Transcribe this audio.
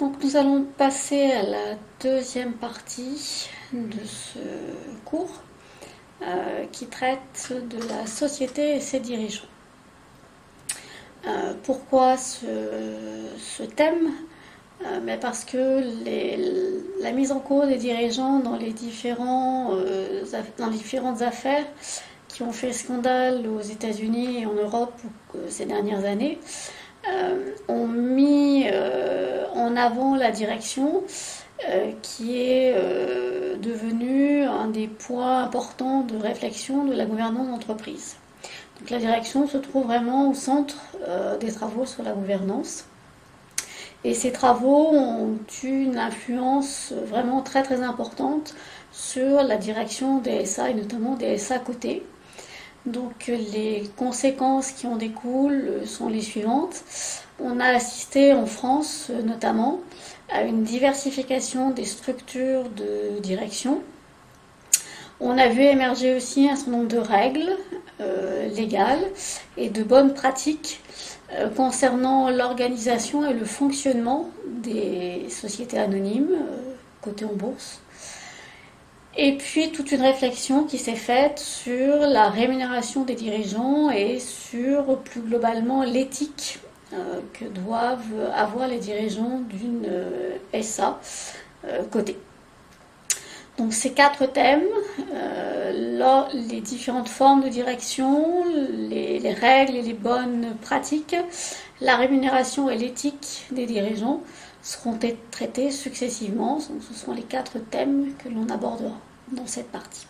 Donc nous allons passer à la deuxième partie de ce cours euh, qui traite de la société et ses dirigeants. Euh, pourquoi ce, thème? Euh, mais Parce que la mise en cause des dirigeants dans les, dans les différentes affaires qui ont fait scandale aux États-Unis et en Europe ces dernières années ont mis avant la direction euh, qui est euh, devenue un des points importants de réflexion de la gouvernance d'entreprise. Donc la direction se trouve vraiment au centre euh, des travaux sur la gouvernance. Et ces travaux ont une influence vraiment très très importante sur la direction des SA et notamment des SA côtés. Donc les conséquences qui en découlent sont les suivantes. On a assisté en France notamment à une diversification des structures de direction. On a vu émerger aussi un certain nombre de règles euh, légales et de bonnes pratiques euh, concernant l'organisation et le fonctionnement des sociétés anonymes euh, cotées en bourse. Et puis toute une réflexion qui s'est faite sur la rémunération des dirigeants et sur plus globalement l'éthique euh, que doivent avoir les dirigeants d'une euh, SA euh, cotée. Donc ces quatre thèmes, les différentes formes de direction, les, les, règles et les bonnes pratiques, la rémunération et l'éthique des dirigeants seront traités successivement. Donc, ce sont les quatre thèmes que l'on abordera dans cette partie.